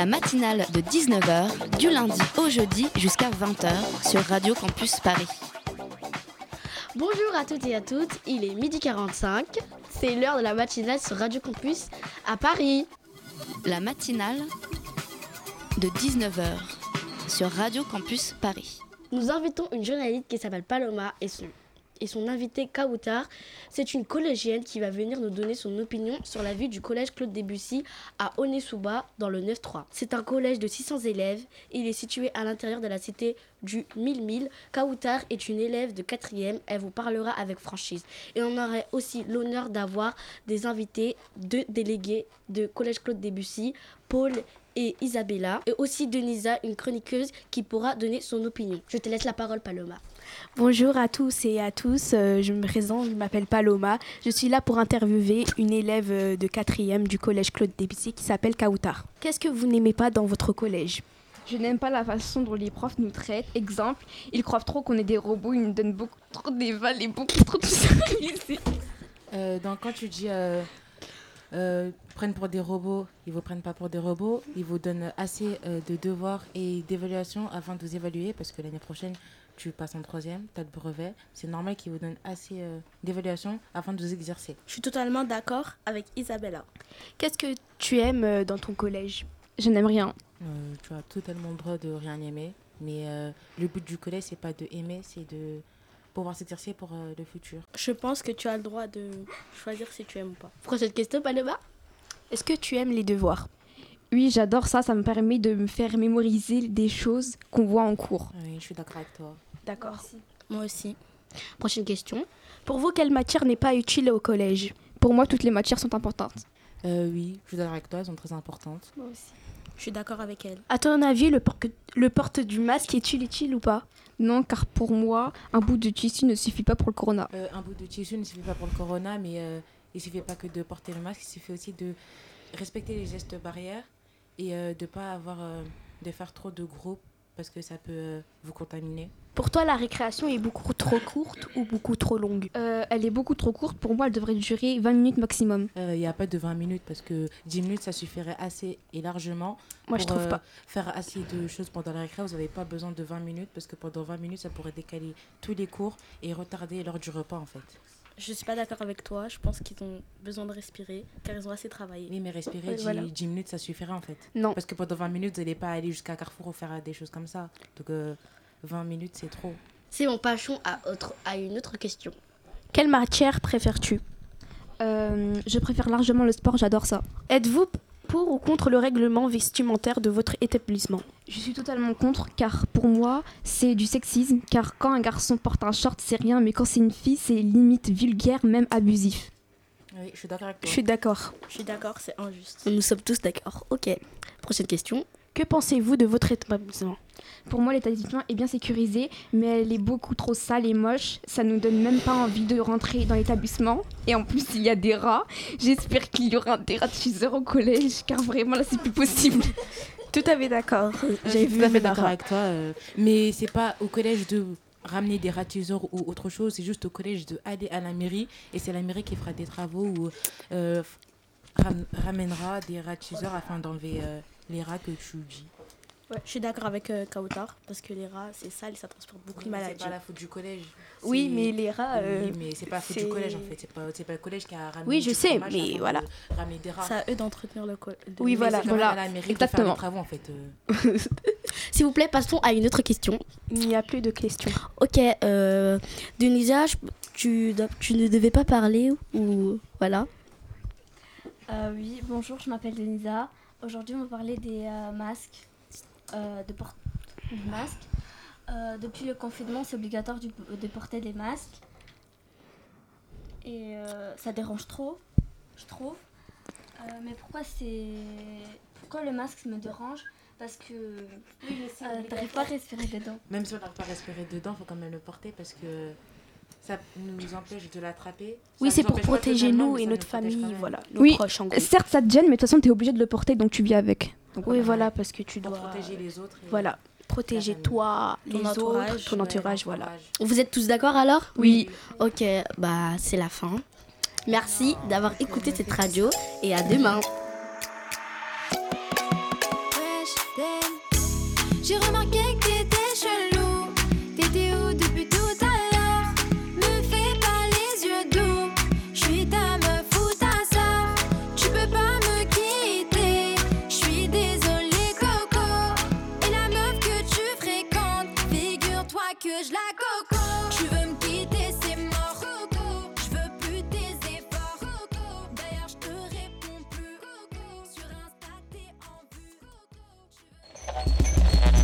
La matinale de 19h, du lundi au jeudi jusqu'à 20h sur Radio Campus Paris. Bonjour à toutes et à toutes, il est midi 45, c'est l'heure de la matinale sur Radio Campus à Paris. La matinale de 19h sur Radio Campus Paris. Nous invitons une journaliste qui s'appelle Paloma et son, et son invité Kautar. C'est une collégienne qui va venir nous donner son opinion sur la vie du collège Claude Debussy à Onesouba dans le 9-3. C'est un collège de 600 élèves. Il est situé à l'intérieur de la cité du 1000 Kautar est une élève de 4e. Elle vous parlera avec franchise. Et on aurait aussi l'honneur d'avoir des invités, deux délégués de collège Claude Debussy, Paul et Isabella, et aussi Denisa, une chroniqueuse qui pourra donner son opinion. Je te laisse la parole, Paloma. Bonjour à tous et à tous, euh, je me présente, je m'appelle Paloma. Je suis là pour interviewer une élève euh, de 4e du collège Claude Debussy qui s'appelle Kautar. Qu'est-ce que vous n'aimez pas dans votre collège? Je n'aime pas la façon dont les profs nous traitent. Exemple, ils croient trop qu'on est des robots, ils nous donnent beaucoup trop d'éval et beaucoup trop de services. Euh, donc quand tu dis euh, euh, prennent pour des robots, ils vous prennent pas pour des robots, ils vous donnent assez euh, de devoirs et d'évaluations avant de vous évaluer parce que l'année prochaine tu passes en troisième, tu as le brevet, c'est normal qu'ils vous donnent assez euh, d'évaluations avant de vous exercer. Je suis totalement d'accord avec Isabella. Qu'est-ce que tu aimes euh, dans ton collège? Je n'aime rien. Euh, tu as totalement le droit de rien aimer, mais euh, le but du collège c'est pas de aimer, c'est de pouvoir s'exercer pour euh, le futur. Je pense que tu as le droit de choisir si tu aimes ou pas. Prochaine question, Paloma. Est-ce que tu aimes les devoirs? Oui, j'adore ça, ça me permet de me faire mémoriser des choses qu'on voit en cours. Oui, je suis d'accord avec toi. D'accord. Moi aussi. Prochaine question. Pour vous, quelle matière n'est pas utile au collège? Pour moi, toutes les matières sont importantes. Euh, oui, je suis d'accord avec toi, elles sont très importantes. Moi aussi. Je suis d'accord avec elle. À ton avis, le, porte le porte du masque est-il utile ou pas? Non, car pour moi, un bout de tissu ne suffit pas pour le corona. Euh, un bout de tissu ne suffit pas pour le corona, mais euh, il suffit pas que de porter le masque, il suffit aussi de respecter les gestes barrières et euh, de pas avoir euh, de faire trop de groupes parce que ça peut euh, vous contaminer. Pour toi, la récréation est beaucoup trop courte ou beaucoup trop longue? Euh, elle est beaucoup trop courte, pour moi, elle devrait durer 20 minutes maximum. Euh, Il n'y a pas de 20 minutes parce que 10 minutes ça suffirait assez et largement Moi, je pour trouve euh, pas. faire assez de choses pendant la récré. Vous n'avez pas besoin de 20 minutes parce que pendant 20 minutes ça pourrait décaler tous les cours et retarder l'heure du repas en fait. Je suis pas d'accord avec toi. Je pense qu'ils ont besoin de respirer car ils ont assez travaillé. Oui, mais respirer Ouais, 10, voilà. 10 minutes ça suffirait en fait. Non. Parce que pendant 20 minutes, vous n'allez pas aller jusqu'à Carrefour ou faire des choses comme ça. Donc euh, 20 minutes, c'est trop. C'est mon passons à, autre, à une autre question. Quelle matière préfères-tu? Euh, je préfère largement le sport, j'adore ça. Êtes-vous pour ou contre le règlement vestimentaire de votre établissement? Je suis totalement contre, car pour moi, c'est du sexisme. Car quand un garçon porte un short, c'est rien, mais quand c'est une fille, c'est limite vulgaire, même abusif. Oui, je suis d'accord avec Je toi. suis d'accord. Je suis d'accord, c'est injuste. Nous sommes tous d'accord. Ok. Prochaine question. Que pensez-vous de votre établissement? Pour moi, l'établissement est bien sécurisé, mais elle est beaucoup trop sale et moche. Ça nous donne même pas envie de rentrer dans l'établissement. Et en plus, il y a des rats. J'espère qu'il y aura des rats de au collège, car vraiment là, c'est plus possible. Tout à fait d'accord. Euh, je J'ai suis vu tout à fait d'accord avec toi. euh, mais c'est pas au collège de ramener des ratiseurs ou autre chose. C'est juste au collège de aller à la mairie. Et c'est la mairie qui fera des travaux ou euh, ram- ramènera des ratiseurs afin d'enlever euh, les rats que tu dis. Ouais, je suis d'accord avec euh, Kautar parce que les rats, c'est sale et ça transporte beaucoup de C'est maladies. pas la faute du collège. Oui, C'est- mais les rats. euh, Oui, mais c'est pas la faute du c'est- collège en fait. C'est pas, c'est pas le collège qui a ramené Oui, je du sais, mais de voilà. Ramener des rats. C'est à eux d'entretenir le collège. Oui, Mais voilà, c'est voilà. la mairie de faire Exactement. travaux en fait. euh. S'il vous plaît, passons à une autre question. Il n'y a plus de questions. Ok, euh, Denisa, je- tu, tu ne devais pas parler ou voilà. Euh, oui, bonjour, je m'appelle Denisa. Aujourd'hui, on va parler des euh, masques, euh, de port- du masque. Euh, depuis le confinement, c'est obligatoire du- de porter des masques. Et euh, ça dérange trop, je trouve. Euh, mais pourquoi c'est pourquoi le masque me dérange? Parce que euh, t'arrives pas à respirer dedans. Même si on n'arrive pas à respirer dedans, il faut quand même le porter parce que ça nous empêche de l'attraper. Oui, c'est pour protéger nous et notre famille, voilà, nos Oui, proches en gros. certes ça te gêne, mais de toute façon t'es obligé de le porter donc tu vis avec. Donc, Oui, voilà. voilà, parce que tu Pour dois protéger les autres. et- Voilà, protéger toi, Ton les entourage, autres, ton ouais, entourage, voilà. Vous êtes tous d'accord alors? Oui. Ok, bah c'est la fin. Merci d'avoir écouté cette radio et à demain.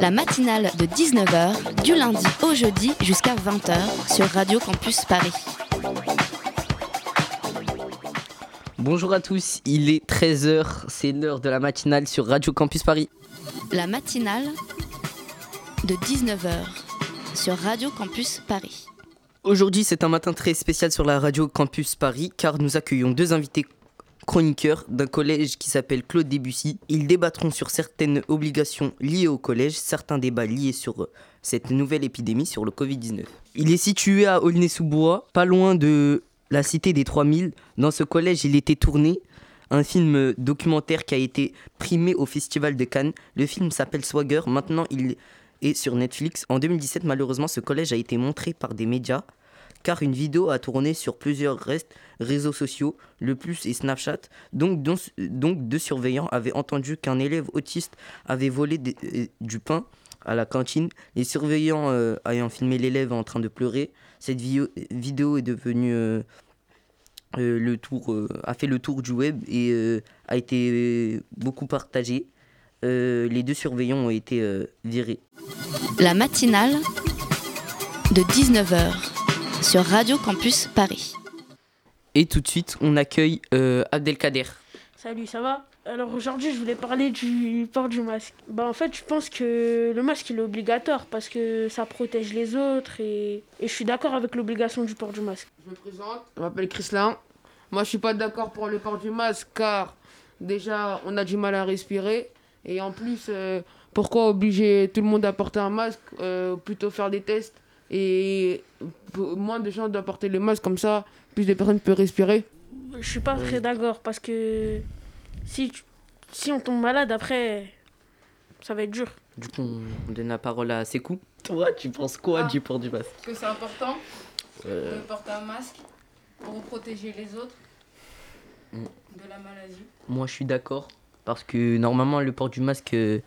La matinale de 19h, du lundi au jeudi jusqu'à 20h sur Radio Campus Paris. Bonjour à tous, il est 13h, c'est l'heure de la matinale sur Radio Campus Paris. La matinale de 19h sur Radio Campus Paris. Aujourd'hui, c'est un matin très spécial sur la Radio Campus Paris car nous accueillons deux invités chroniqueurs d'un collège qui s'appelle Claude Debussy. Ils débattront sur certaines obligations liées au collège, certains débats liés sur euh, cette nouvelle épidémie sur le Covid-19. Il est situé à Aulnay-sous-Bois, pas loin de la cité des 3000. Dans ce collège, il était tourné un film documentaire qui a été primé au Festival de Cannes. Le film s'appelle Swagger. Maintenant, il est sur Netflix. En 2017, malheureusement, ce collège a été montré par des médias car une vidéo a tourné sur plusieurs réseaux sociaux, le plus et Snapchat. Donc, deux surveillants avaient entendu qu'un élève autiste avait volé euh, du pain à la cantine. Les surveillants euh, ayant filmé l'élève en train de pleurer, cette vidéo, est devenue euh, le tour, a fait le tour du web et a été beaucoup partagée. Les deux surveillants ont été virés. La matinale de 19h sur Radio Campus Paris. Et tout de suite, on accueille euh, Abdelkader. Salut, ça va? Alors aujourd'hui, je voulais parler du port du masque. Bah en fait, je pense que le masque il est obligatoire parce que ça protège les autres et, et je suis d'accord avec l'obligation du port du masque. Je me présente, je m'appelle Chrislin. Moi, je suis pas d'accord pour le port du masque car déjà, on a du mal à respirer. Et en plus, euh, pourquoi obliger tout le monde à porter un masque Euh, Plutôt faire des tests? Et moins de gens doivent porter le masque comme ça, plus de personnes peuvent respirer. Je suis pas très d'accord parce que si, si on tombe malade après, ça va être dur. Du coup, on donne la parole à Sekou. Toi, tu penses quoi du port du masque Que c'est important Euh, de porter un masque pour protéger les autres Mm. de la maladie. Moi, je suis d'accord. Parce que normalement, le port du masque. euh,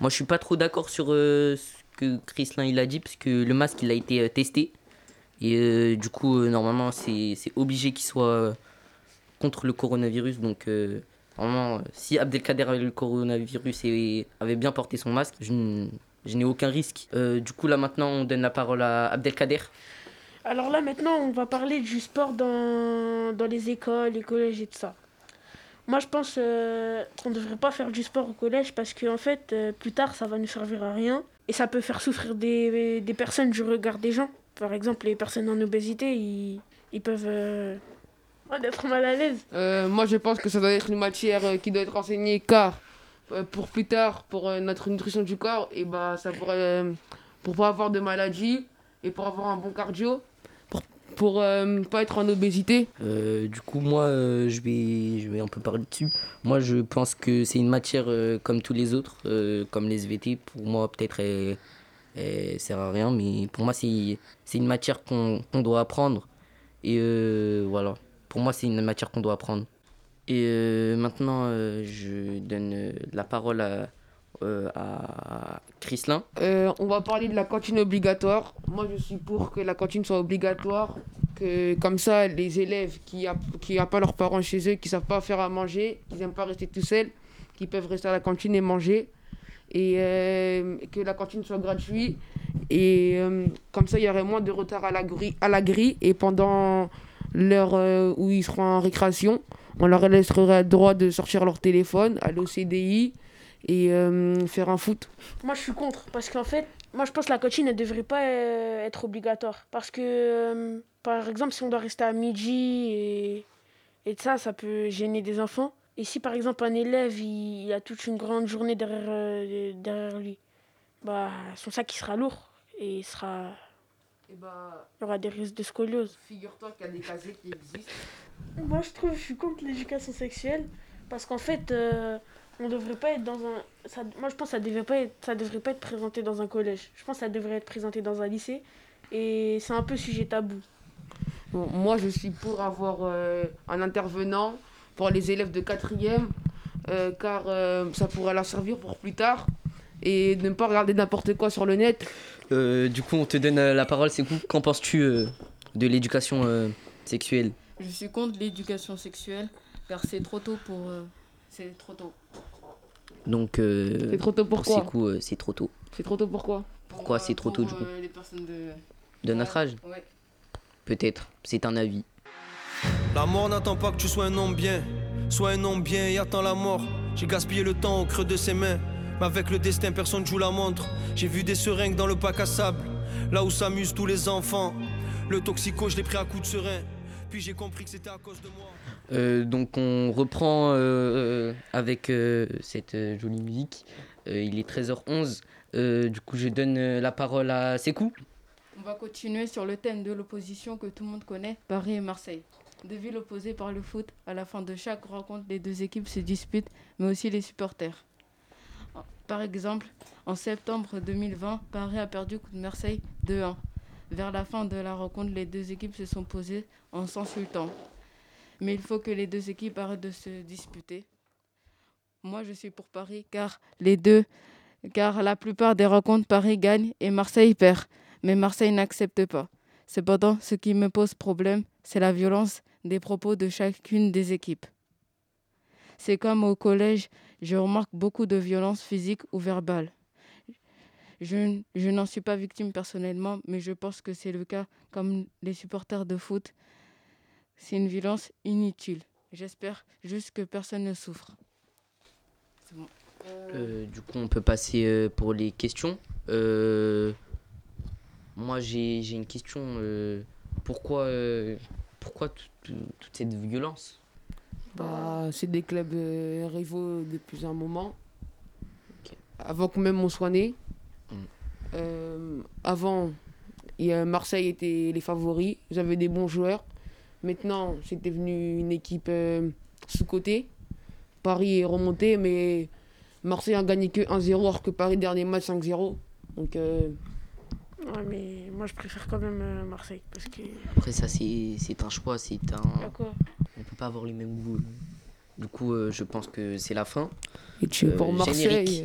moi, je suis pas trop d'accord sur euh, que Chrislin il a dit. Parce que le masque, il a été euh, testé. Et euh, du coup, euh, normalement, c'est obligé qu'il soit contre le coronavirus. Donc, normalement, si Abdelkader avait le coronavirus et avait bien porté son masque, je, n'ai aucun risque. Du coup, là, maintenant, on donne la parole à Abdelkader. Alors là maintenant, on va parler du sport dans, dans les écoles, les collèges et tout ça. Moi je pense qu'on ne devrait pas faire du sport au collège parce qu'en fait, plus tard, ça va ne servir à rien. Et ça peut faire souffrir des, des personnes du regard des gens. Par exemple, les personnes en obésité, ils, ils peuvent euh, être mal à l'aise. Euh, moi, je pense que ça doit être une matière euh, qui doit être enseignée car pour plus tard, pour notre nutrition du corps, et bah, ça pour pas avoir de maladie et pour avoir un bon cardio, pour, euh, pas être en obésité. Euh, du coup, moi, euh, je, vais, je vais un peu parler dessus. Moi, je pense que c'est une matière euh, comme tous les autres, comme les SVT. Pour moi, peut-être, elle, elle sert à rien, mais pour moi, c'est une matière qu'on qu'on doit apprendre. Et voilà, pour moi, c'est une matière qu'on doit apprendre. Et maintenant, je donne la parole à, euh, à Crislin. Euh, on va parler de la cantine obligatoire. Moi, je suis pour que la cantine soit obligatoire. Que, comme ça, les élèves qui n'ont pas leurs parents chez eux, qui savent pas faire à manger, qui n'aiment pas rester tout seuls, qui peuvent rester à la cantine et manger. Et euh, que la cantine soit gratuite. Et comme ça, il y aurait moins de retard à la grille. À la grille et pendant l'heure où ils seront en récréation, on leur laisserait le droit de sortir leur téléphone, aller au CDI et euh, faire un foot. Moi, je suis contre. Parce qu'en fait, moi, je pense que la cantine ne devrait pas euh, être obligatoire. Parce que, euh, par exemple, si on doit rester à midi et, et ça, ça peut gêner des enfants. Et si, par exemple, un élève, il, il a toute une grande journée derrière, euh, derrière lui, bah, son sac, il sera lourd. Et il sera... Et bah, Il y aura des risques de scoliose. figure-toi qu'il y a des casiers qui existent. Moi, je trouve, je suis contre l'éducation sexuelle parce qu'en fait, euh, on devrait pas être dans un. Ça, moi, je pense que ça devrait pas être, ça devrait pas être présenté dans un collège. Je pense que ça devrait être présenté dans un lycée et c'est un peu sujet tabou. Bon, moi, je suis pour avoir euh, un intervenant pour les élèves de quatrième, euh, car euh, ça pourrait leur servir pour plus tard et ne pas regarder n'importe quoi sur le net. Euh, du coup, on te donne la parole, c'est quoi Qu'en penses-tu euh, de l'éducation euh, sexuelle? Je suis contre l'éducation sexuelle car c'est trop tôt pour. C'est trop tôt. Donc, euh, C'est trop tôt pour quoi euh, c'est trop tôt. C'est trop tôt pourquoi Pourquoi c'est trop tôt du coup Euh, les personnes de. De notre âge Ouais. Peut-être, c'est un avis. La mort n'attend pas que tu sois un homme bien. Sois un homme bien et attends la mort. J'ai gaspillé le temps au creux de ses mains. Mais avec le destin, personne joue la montre. J'ai vu des seringues dans le bac à sable. Là où s'amusent tous les enfants. Le toxico, je l'ai pris à coups de serein. Puis j'ai compris que c'était à cause de moi. Euh, donc on reprend euh, avec euh, cette euh, jolie musique. Euh, il est 13h11. Euh, du coup, je donne euh, la parole à Sekou. On va continuer sur le thème de l'opposition que tout le monde connaît, Paris et Marseille. Deux villes opposées par le foot, à la fin de chaque rencontre, les deux équipes se disputent, mais aussi les supporters. Par exemple, en septembre 2020, Paris a perdu contre Marseille 2-1. Vers la fin de la rencontre, les deux équipes se sont posées en s'insultant. Mais il faut que les deux équipes arrêtent de se disputer. Moi, je suis pour Paris car les deux, car la plupart des rencontres, Paris gagne et Marseille perd. Mais Marseille n'accepte pas. Cependant, ce qui me pose problème, c'est la violence des propos de chacune des équipes. C'est comme au collège, je remarque beaucoup de violence physique ou verbale. Je, je n'en suis pas victime personnellement, mais je pense que c'est le cas comme les supporters de foot. C'est une violence inutile. J'espère juste que personne ne souffre. C'est bon. Euh, du coup, on peut passer euh, pour les questions. Euh, moi, j'ai j'ai une question. euh, pourquoi euh, pourquoi tout- tout- toute cette violence? Bah, c'est des clubs euh, rivaux depuis un moment. Avant que même on soit né. Euh, avant, Marseille était les favoris. Ils avaient des bons joueurs. Maintenant, c'est devenu une équipe euh, sous-cotée. Paris est remonté, mais Marseille a gagné que 1-0, alors que Paris, dernier match, 5-0. Donc, euh, Ouais, mais moi, je préfère quand même euh, Marseille parce que. Après, ça, c'est c'est un choix. C'est un. Quoi? On peut pas avoir les mêmes goûts. Du coup, euh, je pense que c'est la fin. Et tu es pour Marseille. générique.